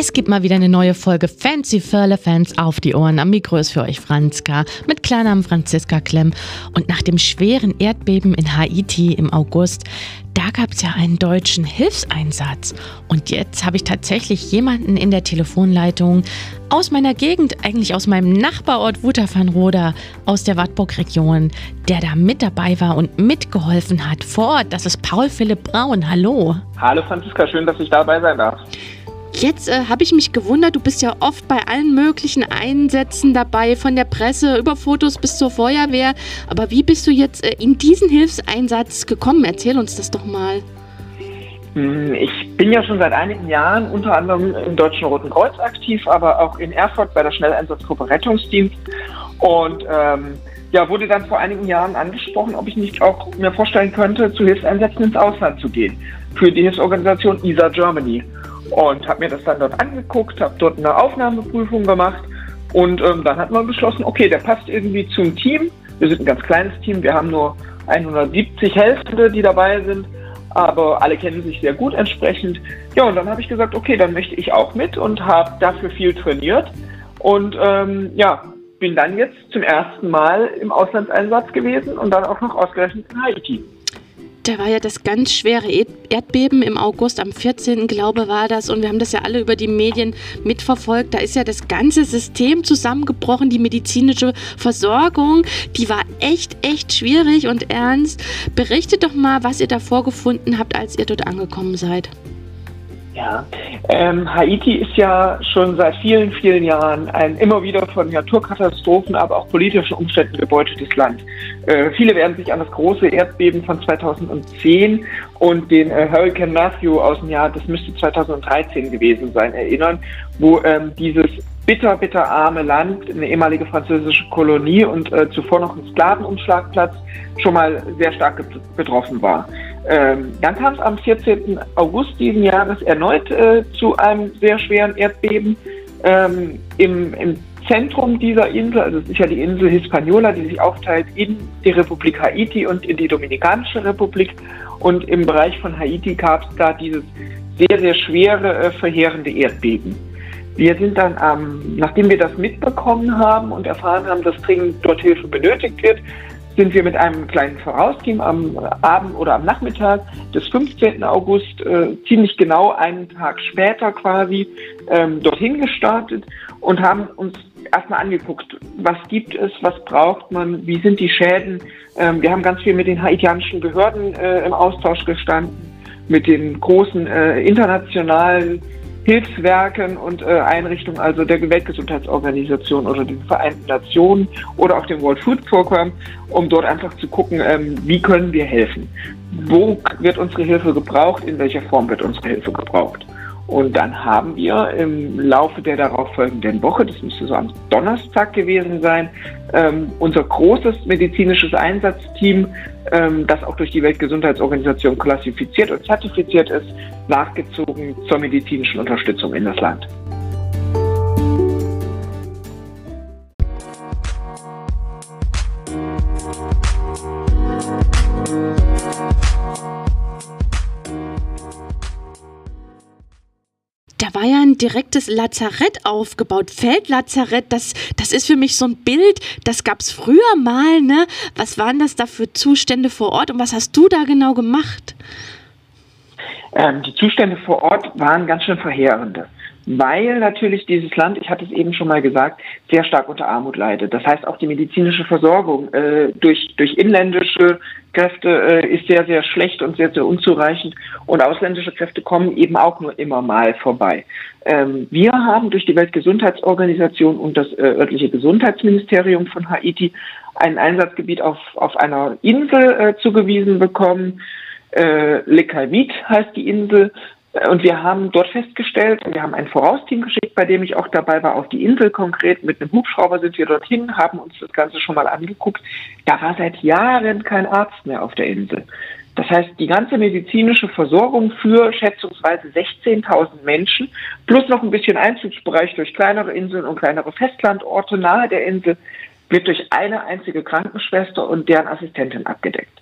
Es gibt mal wieder eine neue Folge Fancy Furle Fans auf die Ohren. Am Mikro ist für euch Franzka mit Kleinnamen Franziska Klemm. Und nach dem schweren Erdbeben in Haiti im August, da gab es ja einen deutschen Hilfseinsatz. Und jetzt habe ich tatsächlich jemanden in der Telefonleitung aus meiner Gegend, eigentlich aus meinem Nachbarort Wutterfernroda, aus der Wartburg-Region, der da mit dabei war und mitgeholfen hat vor Ort. Das ist Paul Philipp Braun. Hallo. Hallo Franziska, schön, dass ich dabei sein darf. Jetzt äh, habe ich mich gewundert, du bist ja oft bei allen möglichen Einsätzen dabei, von der Presse über Fotos bis zur Feuerwehr. Aber wie bist du jetzt äh, in diesen Hilfseinsatz gekommen? Erzähl uns das doch mal. Hm, ich bin ja schon seit einigen Jahren unter anderem im Deutschen Roten Kreuz aktiv, aber auch in Erfurt bei der Schnelleinsatzgruppe Rettungsdienst. Und ähm, ja, wurde dann vor einigen Jahren angesprochen, ob ich nicht auch mir vorstellen könnte, zu Hilfseinsätzen ins Ausland zu gehen. Für die Hilfsorganisation ISA Germany und habe mir das dann dort angeguckt, habe dort eine Aufnahmeprüfung gemacht und ähm, dann hat man beschlossen, okay, der passt irgendwie zum Team. Wir sind ein ganz kleines Team, wir haben nur 170 Helfende, die dabei sind, aber alle kennen sich sehr gut entsprechend. Ja, und dann habe ich gesagt, okay, dann möchte ich auch mit und habe dafür viel trainiert und ähm, ja, bin dann jetzt zum ersten Mal im Auslandseinsatz gewesen und dann auch noch ausgerechnet in Haiti da war ja das ganz schwere Erdbeben im August, am 14. glaube war das. Und wir haben das ja alle über die Medien mitverfolgt. Da ist ja das ganze System zusammengebrochen. Die medizinische Versorgung, die war echt, echt schwierig und ernst. Berichtet doch mal, was ihr da vorgefunden habt, als ihr dort angekommen seid. Ja, ähm, Haiti ist ja schon seit vielen, vielen Jahren ein immer wieder von Naturkatastrophen, aber auch politischen Umständen gebeutetes Land. Äh, viele werden sich an das große Erdbeben von 2010 und den äh, Hurricane Matthew aus dem Jahr, das müsste 2013 gewesen sein, erinnern, wo ähm, dieses bitter, bitter arme Land, eine ehemalige französische Kolonie und äh, zuvor noch ein Sklavenumschlagplatz, schon mal sehr stark betroffen war. Ähm, dann kam es am 14. August diesen Jahres erneut äh, zu einem sehr schweren Erdbeben ähm, im, im Zentrum dieser Insel, also es ist ja die Insel Hispaniola, die sich aufteilt in die Republik Haiti und in die Dominikanische Republik. Und im Bereich von Haiti gab es da dieses sehr, sehr schwere, äh, verheerende Erdbeben. Wir sind dann, ähm, nachdem wir das mitbekommen haben und erfahren haben, dass dringend dort Hilfe benötigt wird, sind wir mit einem kleinen Vorausteam am Abend oder am Nachmittag des 15. August, äh, ziemlich genau einen Tag später quasi, ähm, dorthin gestartet und haben uns erstmal angeguckt, was gibt es, was braucht man, wie sind die Schäden. Ähm, wir haben ganz viel mit den haitianischen Behörden äh, im Austausch gestanden, mit den großen äh, internationalen Hilfswerken und äh, Einrichtungen, also der Weltgesundheitsorganisation oder den Vereinten Nationen oder auch dem World Food Program, um dort einfach zu gucken, ähm, wie können wir helfen? Wo wird unsere Hilfe gebraucht? In welcher Form wird unsere Hilfe gebraucht? Und dann haben wir im Laufe der darauffolgenden Woche, das müsste so am Donnerstag gewesen sein, ähm, unser großes medizinisches Einsatzteam, ähm, das auch durch die Weltgesundheitsorganisation klassifiziert und zertifiziert ist, nachgezogen zur medizinischen Unterstützung in das Land. Direktes Lazarett aufgebaut. Feldlazarett, das, das ist für mich so ein Bild, das gab es früher mal, ne? Was waren das da für Zustände vor Ort und was hast du da genau gemacht? Ähm, die Zustände vor Ort waren ganz schön verheerende weil natürlich dieses Land, ich hatte es eben schon mal gesagt, sehr stark unter Armut leidet. Das heißt, auch die medizinische Versorgung äh, durch, durch inländische Kräfte äh, ist sehr, sehr schlecht und sehr, sehr unzureichend. Und ausländische Kräfte kommen eben auch nur immer mal vorbei. Ähm, wir haben durch die Weltgesundheitsorganisation und das äh, örtliche Gesundheitsministerium von Haiti ein Einsatzgebiet auf, auf einer Insel äh, zugewiesen bekommen. Äh, Le Calvit heißt die Insel. Und wir haben dort festgestellt, wir haben ein Vorausteam geschickt, bei dem ich auch dabei war, auf die Insel konkret. Mit einem Hubschrauber sind wir dorthin, haben uns das Ganze schon mal angeguckt. Da war seit Jahren kein Arzt mehr auf der Insel. Das heißt, die ganze medizinische Versorgung für schätzungsweise 16.000 Menschen plus noch ein bisschen Einzugsbereich durch kleinere Inseln und kleinere Festlandorte nahe der Insel wird durch eine einzige Krankenschwester und deren Assistentin abgedeckt.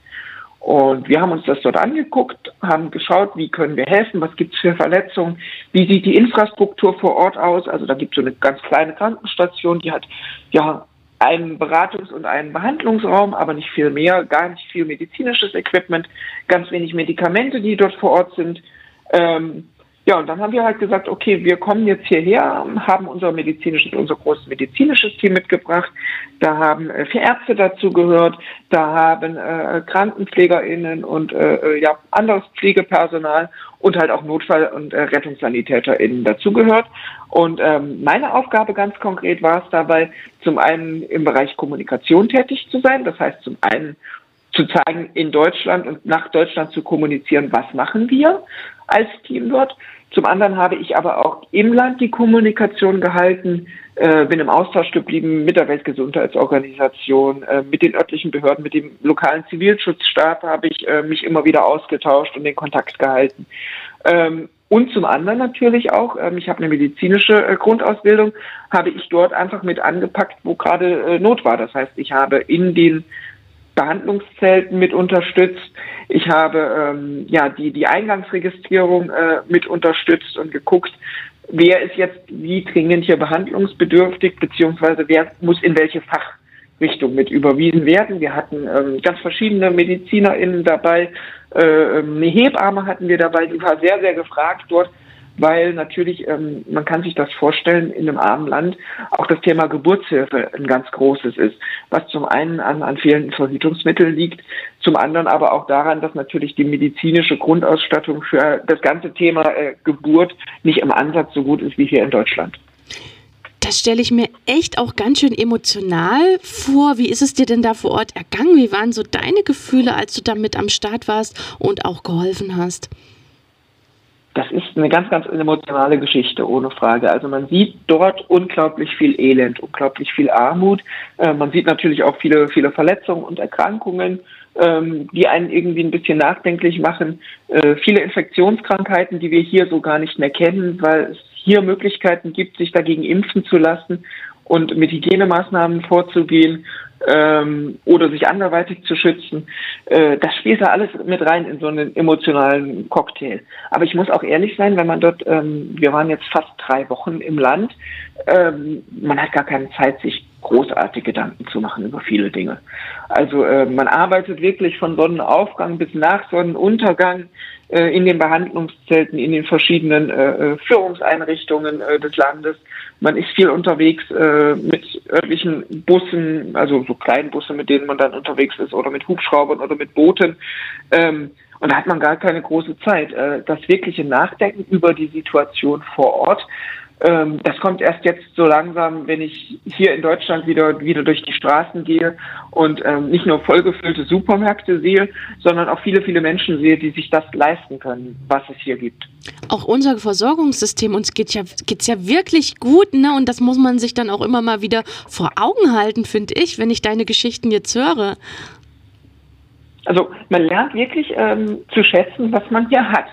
Und wir haben uns das dort angeguckt, haben geschaut, wie können wir helfen, was gibt es für Verletzungen, wie sieht die Infrastruktur vor Ort aus. Also da gibt es so eine ganz kleine Krankenstation, die hat ja einen Beratungs- und einen Behandlungsraum, aber nicht viel mehr, gar nicht viel medizinisches Equipment, ganz wenig Medikamente, die dort vor Ort sind. Ähm, ja, und dann haben wir halt gesagt, okay, wir kommen jetzt hierher, haben unser medizinisches, unser großes medizinisches Team mitgebracht. Da haben äh, vier Ärzte dazu gehört, da haben äh, KrankenpflegerInnen und äh, äh, ja, anderes Pflegepersonal und halt auch Notfall- und äh, RettungssanitäterInnen dazugehört. Und ähm, meine Aufgabe ganz konkret war es dabei, zum einen im Bereich Kommunikation tätig zu sein. Das heißt, zum einen zu zeigen, in Deutschland und nach Deutschland zu kommunizieren, was machen wir als Team dort. Zum anderen habe ich aber auch im Land die Kommunikation gehalten, äh, bin im Austausch geblieben mit der Weltgesundheitsorganisation, äh, mit den örtlichen Behörden, mit dem lokalen Zivilschutzstab habe ich äh, mich immer wieder ausgetauscht und den Kontakt gehalten. Ähm, und zum anderen natürlich auch, ähm, ich habe eine medizinische äh, Grundausbildung, habe ich dort einfach mit angepackt, wo gerade äh, Not war. Das heißt, ich habe in den Behandlungszelten mit unterstützt. Ich habe ähm, ja die, die Eingangsregistrierung äh, mit unterstützt und geguckt, wer ist jetzt wie dringend hier behandlungsbedürftig, beziehungsweise wer muss in welche Fachrichtung mit überwiesen werden. Wir hatten ähm, ganz verschiedene MedizinerInnen dabei. Äh, ähm, eine Hebamme hatten wir dabei, die war sehr, sehr gefragt dort weil natürlich, ähm, man kann sich das vorstellen, in einem armen Land auch das Thema Geburtshilfe ein ganz großes ist, was zum einen an, an fehlenden Verhütungsmitteln liegt, zum anderen aber auch daran, dass natürlich die medizinische Grundausstattung für das ganze Thema äh, Geburt nicht im Ansatz so gut ist wie hier in Deutschland. Das stelle ich mir echt auch ganz schön emotional vor. Wie ist es dir denn da vor Ort ergangen? Wie waren so deine Gefühle, als du damit am Start warst und auch geholfen hast? Das ist eine ganz, ganz emotionale Geschichte, ohne Frage. Also man sieht dort unglaublich viel Elend, unglaublich viel Armut. Äh, man sieht natürlich auch viele, viele Verletzungen und Erkrankungen, ähm, die einen irgendwie ein bisschen nachdenklich machen. Äh, viele Infektionskrankheiten, die wir hier so gar nicht mehr kennen, weil es hier Möglichkeiten gibt, sich dagegen impfen zu lassen und mit Hygienemaßnahmen vorzugehen ähm, oder sich anderweitig zu schützen. Äh, das spielt da alles mit rein in so einen emotionalen Cocktail. Aber ich muss auch ehrlich sein, wenn man dort, ähm, wir waren jetzt fast drei Wochen im Land, ähm, man hat gar keine Zeit, sich großartig Gedanken zu machen über viele Dinge. Also äh, man arbeitet wirklich von Sonnenaufgang bis nach Sonnenuntergang äh, in den Behandlungszelten, in den verschiedenen äh, äh Führungseinrichtungen äh, des Landes. Man ist viel unterwegs äh, mit örtlichen Bussen, also so kleinen Bussen, mit denen man dann unterwegs ist, oder mit Hubschraubern oder mit Booten. Ähm, und da hat man gar keine große Zeit. Das wirkliche Nachdenken über die Situation vor Ort ähm, das kommt erst jetzt so langsam, wenn ich hier in Deutschland wieder, wieder durch die Straßen gehe und ähm, nicht nur vollgefüllte Supermärkte sehe, sondern auch viele, viele Menschen sehe, die sich das leisten können, was es hier gibt. Auch unser Versorgungssystem, uns geht ja, geht's ja wirklich gut, ne? Und das muss man sich dann auch immer mal wieder vor Augen halten, finde ich, wenn ich deine Geschichten jetzt höre. Also man lernt wirklich ähm, zu schätzen, was man hier hat.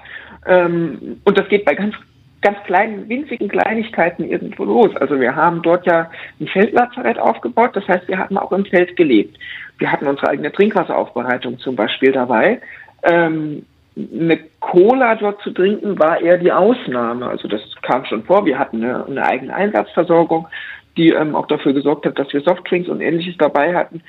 Ähm, und das geht bei ganz ganz kleinen, winzigen Kleinigkeiten irgendwo los. Also wir haben dort ja ein Feldlazarett aufgebaut, das heißt, wir hatten auch im Feld gelebt. Wir hatten unsere eigene Trinkwasseraufbereitung zum Beispiel dabei. Ähm, eine Cola dort zu trinken war eher die Ausnahme. Also das kam schon vor. Wir hatten eine, eine eigene Einsatzversorgung, die ähm, auch dafür gesorgt hat, dass wir Softdrinks und ähnliches dabei hatten.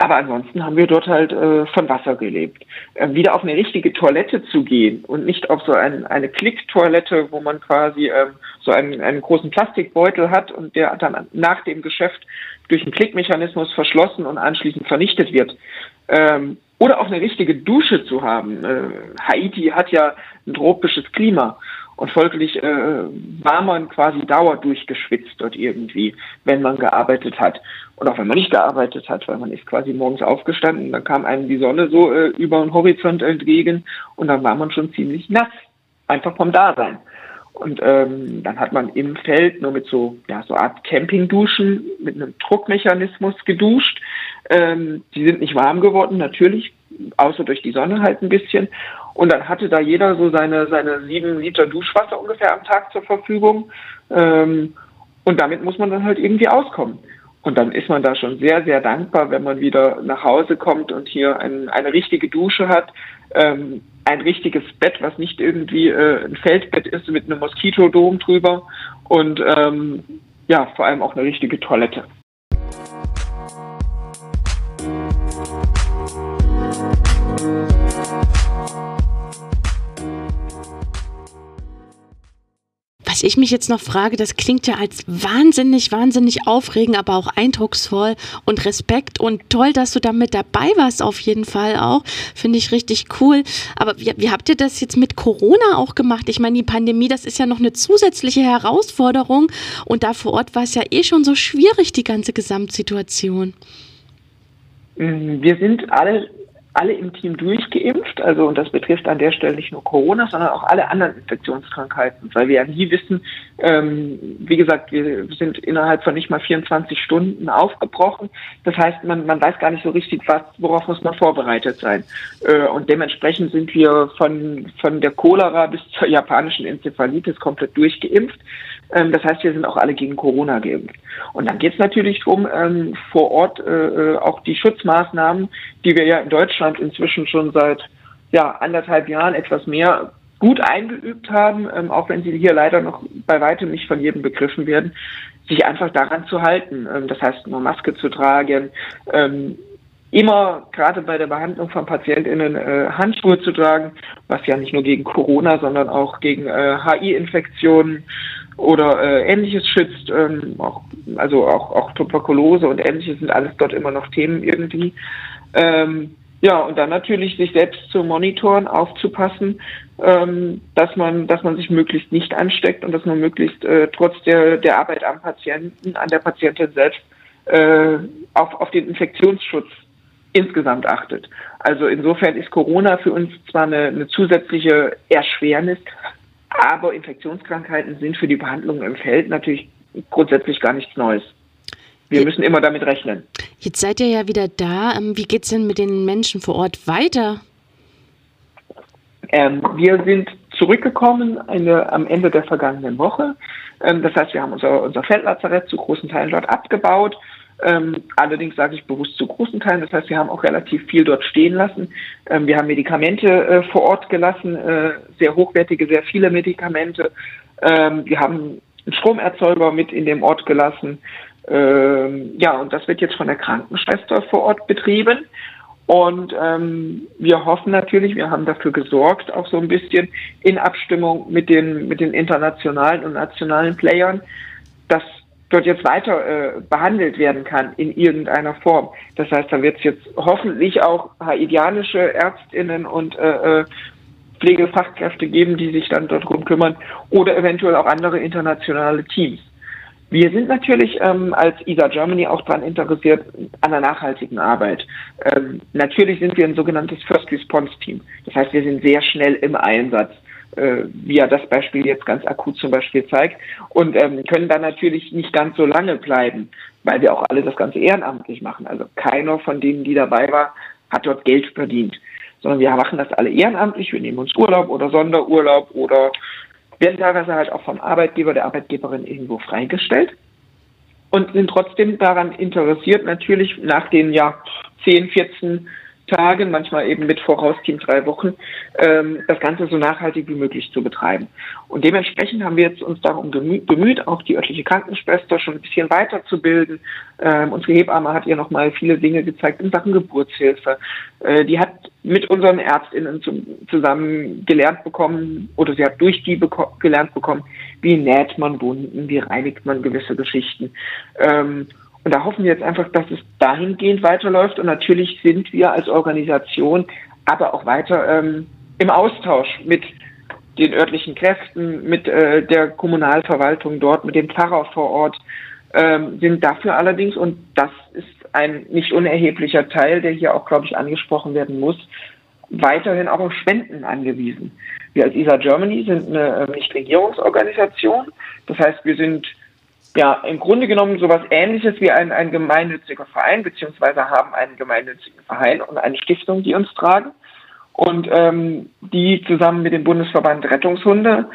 Aber ansonsten haben wir dort halt äh, von Wasser gelebt. Äh, wieder auf eine richtige Toilette zu gehen und nicht auf so ein, eine Klicktoilette, wo man quasi ähm, so einen, einen großen Plastikbeutel hat und der dann nach dem Geschäft durch einen Klickmechanismus verschlossen und anschließend vernichtet wird. Ähm, oder auch eine richtige Dusche zu haben. Äh, Haiti hat ja ein tropisches Klima. Und folglich äh, war man quasi dauerdurchgeschwitzt dort irgendwie, wenn man gearbeitet hat. Und auch wenn man nicht gearbeitet hat, weil man ist quasi morgens aufgestanden, dann kam einem die Sonne so äh, über den Horizont entgegen und dann war man schon ziemlich nass, einfach vom Dasein. Und ähm, dann hat man im Feld nur mit so, ja, so Art Campingduschen mit einem Druckmechanismus geduscht. Ähm, die sind nicht warm geworden, natürlich, außer durch die Sonne halt ein bisschen. Und dann hatte da jeder so seine, seine sieben Liter Duschwasser ungefähr am Tag zur Verfügung. Ähm, und damit muss man dann halt irgendwie auskommen. Und dann ist man da schon sehr, sehr dankbar, wenn man wieder nach Hause kommt und hier ein, eine richtige Dusche hat, ähm, ein richtiges Bett, was nicht irgendwie äh, ein Feldbett ist mit einem Moskitodom drüber und ähm, ja, vor allem auch eine richtige Toilette. Was ich mich jetzt noch frage, das klingt ja als wahnsinnig, wahnsinnig aufregend, aber auch eindrucksvoll und Respekt und toll, dass du da mit dabei warst, auf jeden Fall auch. Finde ich richtig cool. Aber wie, wie habt ihr das jetzt mit Corona auch gemacht? Ich meine, die Pandemie, das ist ja noch eine zusätzliche Herausforderung und da vor Ort war es ja eh schon so schwierig, die ganze Gesamtsituation. Wir sind alle alle im Team durchgeimpft. Also, und das betrifft an der Stelle nicht nur Corona, sondern auch alle anderen Infektionskrankheiten, weil wir ja nie wissen, ähm, wie gesagt, wir sind innerhalb von nicht mal 24 Stunden aufgebrochen. Das heißt, man, man weiß gar nicht so richtig, was, worauf muss man vorbereitet sein. Äh, und dementsprechend sind wir von, von der Cholera bis zur japanischen Enzephalitis komplett durchgeimpft. Ähm, das heißt, wir sind auch alle gegen Corona geimpft. Und dann geht es natürlich darum, ähm, vor Ort äh, äh, auch die Schutzmaßnahmen, die wir ja in Deutschland inzwischen schon seit ja, anderthalb Jahren etwas mehr gut eingeübt haben, ähm, auch wenn sie hier leider noch bei weitem nicht von jedem begriffen werden, sich einfach daran zu halten. Ähm, das heißt, eine Maske zu tragen, ähm, immer gerade bei der Behandlung von PatientInnen äh, Handschuhe zu tragen, was ja nicht nur gegen Corona, sondern auch gegen äh, HI-Infektionen oder äh, ähnliches schützt, ähm, auch, also auch, auch Tuberkulose und ähnliches sind alles dort immer noch Themen irgendwie. Ähm, ja, und dann natürlich sich selbst zu monitoren, aufzupassen, ähm, dass man, dass man sich möglichst nicht ansteckt und dass man möglichst äh, trotz der, der Arbeit am Patienten, an der Patientin selbst äh, auf, auf den Infektionsschutz insgesamt achtet. Also insofern ist Corona für uns zwar eine, eine zusätzliche Erschwernis, aber Infektionskrankheiten sind für die Behandlung im Feld natürlich grundsätzlich gar nichts Neues. Wir müssen immer damit rechnen. Jetzt seid ihr ja wieder da. Ähm, wie geht es denn mit den Menschen vor Ort weiter? Ähm, wir sind zurückgekommen eine, am Ende der vergangenen Woche. Ähm, das heißt, wir haben unser, unser Feldlazarett zu großen Teilen dort abgebaut. Ähm, allerdings sage ich bewusst zu großen Teilen. Das heißt, wir haben auch relativ viel dort stehen lassen. Ähm, wir haben Medikamente äh, vor Ort gelassen, äh, sehr hochwertige, sehr viele Medikamente. Ähm, wir haben einen Stromerzeuger mit in dem Ort gelassen. Ähm, ja, und das wird jetzt von der Krankenschwester vor Ort betrieben. Und ähm, wir hoffen natürlich, wir haben dafür gesorgt, auch so ein bisschen in Abstimmung mit den, mit den internationalen und nationalen Playern, dass dort jetzt weiter äh, behandelt werden kann in irgendeiner Form. Das heißt, da wird es jetzt hoffentlich auch haitianische Ärztinnen und äh, äh, Pflegefachkräfte geben, die sich dann dort drum kümmern oder eventuell auch andere internationale Teams. Wir sind natürlich ähm, als ISA Germany auch daran interessiert an der nachhaltigen Arbeit. Ähm, natürlich sind wir ein sogenanntes First Response Team. Das heißt, wir sind sehr schnell im Einsatz, äh, wie ja das Beispiel jetzt ganz akut zum Beispiel zeigt, und ähm, können dann natürlich nicht ganz so lange bleiben, weil wir auch alle das Ganze ehrenamtlich machen. Also keiner von denen, die dabei war, hat dort Geld verdient, sondern wir machen das alle ehrenamtlich. Wir nehmen uns Urlaub oder Sonderurlaub oder werden teilweise halt auch vom Arbeitgeber, der Arbeitgeberin irgendwo freigestellt und sind trotzdem daran interessiert, natürlich nach den ja 10, 14 Tagen, manchmal eben mit Vorausteam drei Wochen, ähm, das Ganze so nachhaltig wie möglich zu betreiben. Und dementsprechend haben wir jetzt uns darum bemüht, auch die örtliche Krankenschwester schon ein bisschen weiterzubilden. Ähm, unsere Hebamme hat ihr nochmal viele Dinge gezeigt in Sachen Geburtshilfe. Äh, die hat mit unseren ÄrztInnen zu, zusammen gelernt bekommen, oder sie hat durch die beko gelernt bekommen, wie näht man Wunden, wie reinigt man gewisse Geschichten. Ähm, und da hoffen wir jetzt einfach, dass es dahingehend weiterläuft. Und natürlich sind wir als Organisation aber auch weiter ähm, im Austausch mit den örtlichen Kräften, mit äh, der Kommunalverwaltung dort, mit dem Pfarrer vor Ort, ähm, sind dafür allerdings, und das ist ein nicht unerheblicher Teil, der hier auch, glaube ich, angesprochen werden muss, weiterhin auch auf Spenden angewiesen. Wir als ISA Germany sind eine äh, Nichtregierungsorganisation. Das heißt, wir sind ja, im Grunde genommen sowas ähnliches wie ein, ein gemeinnütziger Verein, beziehungsweise haben einen gemeinnützigen Verein und eine Stiftung, die uns tragen. Und ähm, die zusammen mit dem Bundesverband Rettungshunde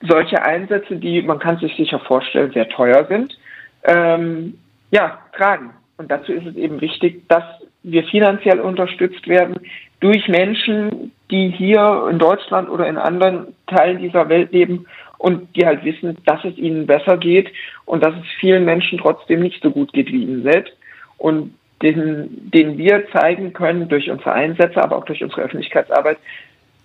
solche Einsätze, die man kann sich sicher vorstellen, sehr teuer sind, ähm, ja, tragen. Und dazu ist es eben wichtig, dass wir finanziell unterstützt werden durch Menschen, die hier in Deutschland oder in anderen Teilen dieser Welt leben und die halt wissen, dass es ihnen besser geht und dass es vielen Menschen trotzdem nicht so gut geht wie ihnen selbst. Und den, den wir zeigen können durch unsere Einsätze, aber auch durch unsere Öffentlichkeitsarbeit,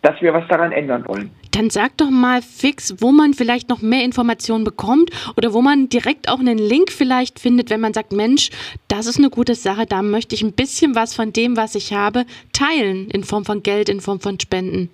dass wir was daran ändern wollen. Dann sag doch mal fix, wo man vielleicht noch mehr Informationen bekommt oder wo man direkt auch einen Link vielleicht findet, wenn man sagt, Mensch, das ist eine gute Sache, da möchte ich ein bisschen was von dem, was ich habe, teilen in Form von Geld, in Form von Spenden.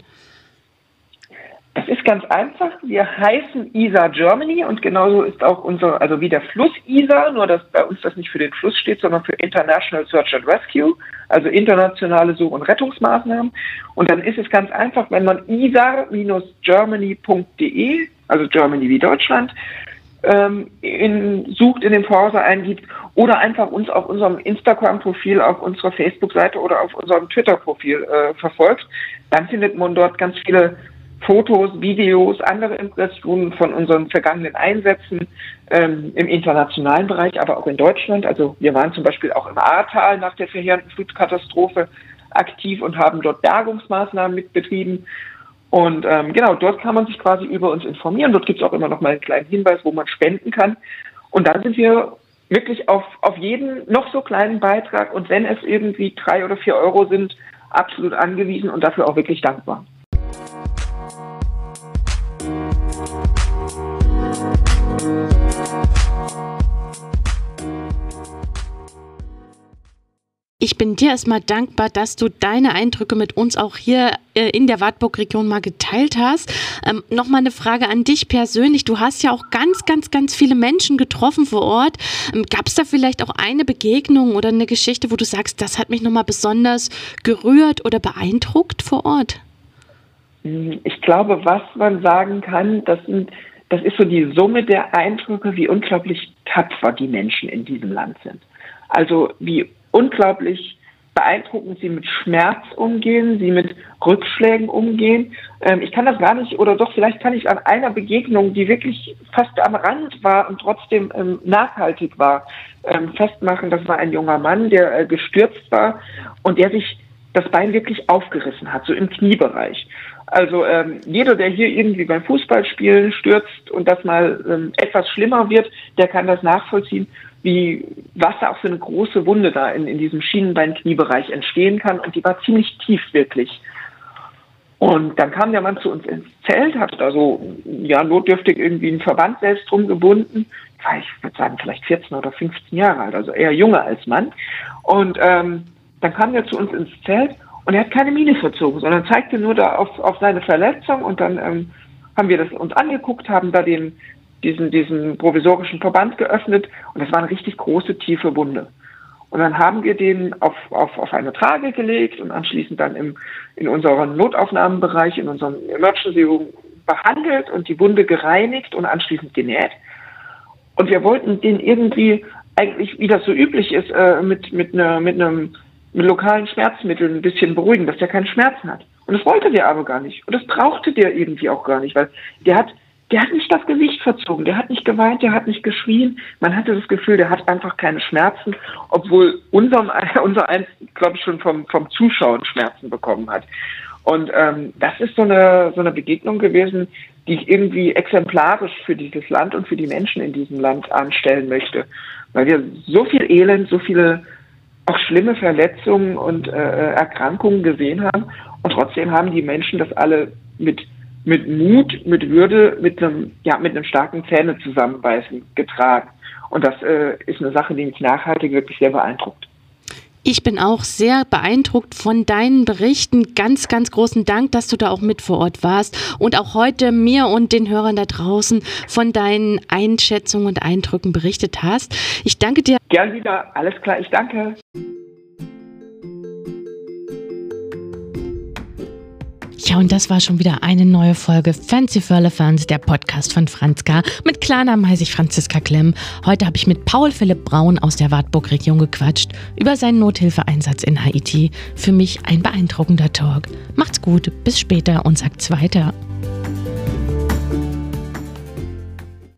Das ist ganz einfach. Wir heißen ISA Germany und genauso ist auch unser, also wie der Fluss ISA, nur dass bei uns das nicht für den Fluss steht, sondern für International Search and Rescue, also internationale Such- und Rettungsmaßnahmen. Und dann ist es ganz einfach, wenn man isa-germany.de, also Germany wie Deutschland, ähm, in, sucht, in den Browser eingibt oder einfach uns auf unserem Instagram-Profil, auf unserer Facebook-Seite oder auf unserem Twitter-Profil äh, verfolgt, dann findet man dort ganz viele Fotos, Videos, andere Impressionen von unseren vergangenen Einsätzen ähm, im internationalen Bereich, aber auch in Deutschland. Also wir waren zum Beispiel auch im Ahrtal nach der verheerenden Flutkatastrophe aktiv und haben dort Bergungsmaßnahmen mitbetrieben. Und ähm, genau, dort kann man sich quasi über uns informieren. Dort gibt es auch immer noch mal einen kleinen Hinweis, wo man spenden kann. Und dann sind wir wirklich auf, auf jeden noch so kleinen Beitrag und wenn es irgendwie drei oder vier Euro sind, absolut angewiesen und dafür auch wirklich dankbar. Ich bin dir erstmal dankbar, dass du deine Eindrücke mit uns auch hier äh, in der Wartburg-Region mal geteilt hast. Ähm, Nochmal eine Frage an dich persönlich. Du hast ja auch ganz, ganz, ganz viele Menschen getroffen vor Ort. Ähm, Gab es da vielleicht auch eine Begegnung oder eine Geschichte, wo du sagst, das hat mich nochmal besonders gerührt oder beeindruckt vor Ort? Ich glaube, was man sagen kann, das sind das ist so die Summe der Eindrücke, wie unglaublich tapfer die Menschen in diesem Land sind. Also wie unglaublich beeindruckend sie mit Schmerz umgehen, sie mit Rückschlägen umgehen. Ähm, ich kann das gar nicht, oder doch, vielleicht kann ich an einer Begegnung, die wirklich fast am Rand war und trotzdem ähm, nachhaltig war, ähm, festmachen. Das war ein junger Mann, der äh, gestürzt war und der sich das Bein wirklich aufgerissen hat, so im Kniebereich. Also ähm, jeder, der hier irgendwie beim Fußballspielen stürzt und das mal ähm, etwas schlimmer wird, der kann das nachvollziehen, wie was da auch für eine große Wunde da in, in diesem Schienenbein-Kniebereich entstehen kann. Und die war ziemlich tief wirklich. Und dann kam der Mann zu uns ins Zelt, hat da so, ja, notdürftig irgendwie einen Verband selbst drum gebunden. Ich würde sagen, vielleicht 14 oder 15 Jahre alt, also eher jünger als Mann. Und ähm, dann kam er zu uns ins Zelt und er hat keine Miene verzogen, sondern zeigte nur da auf, auf seine Verletzung und dann ähm, haben wir das uns angeguckt, haben da den, diesen, diesen provisorischen Verband geöffnet und das war eine richtig große, tiefe Wunde. Und dann haben wir den auf, auf, auf eine Trage gelegt und anschließend dann im, in unserem Notaufnahmenbereich, in unserem Emergency Room behandelt und die Wunde gereinigt und anschließend genäht. Und wir wollten den irgendwie eigentlich, wie das so üblich ist, äh, mit, mit, einer, mit einem mit lokalen Schmerzmitteln ein bisschen beruhigen, dass der keinen Schmerzen hat. Und das wollte der aber gar nicht. Und das brauchte der irgendwie auch gar nicht, weil der hat, der hat nicht das Gesicht verzogen, der hat nicht geweint, der hat nicht geschrien. Man hatte das Gefühl, der hat einfach keine Schmerzen, obwohl unserem, unser eins, glaube ich, schon vom, vom Zuschauen Schmerzen bekommen hat. Und ähm, das ist so eine, so eine Begegnung gewesen, die ich irgendwie exemplarisch für dieses Land und für die Menschen in diesem Land anstellen möchte. Weil wir so viel Elend, so viele auch schlimme Verletzungen und äh, Erkrankungen gesehen haben. Und trotzdem haben die Menschen das alle mit, mit Mut, mit Würde, mit einem, ja, mit einem starken Zähne zusammenbeißen getragen. Und das äh, ist eine Sache, die mich nachhaltig wirklich sehr beeindruckt. Ich bin auch sehr beeindruckt von deinen Berichten. Ganz, ganz großen Dank, dass du da auch mit vor Ort warst und auch heute mir und den Hörern da draußen von deinen Einschätzungen und Eindrücken berichtet hast. Ich danke dir. Gern wieder. Alles klar. Ich danke. Ja, und das war schon wieder eine neue Folge Fancy Firlefanz, der Podcast von Franzka. Mit Klarnamen heiße ich Franziska Klemm. Heute habe ich mit Paul Philipp Braun aus der Wartburg-Region gequatscht über seinen Nothilfeeinsatz in Haiti. Für mich ein beeindruckender Talk. Macht's gut, bis später und sagt's weiter.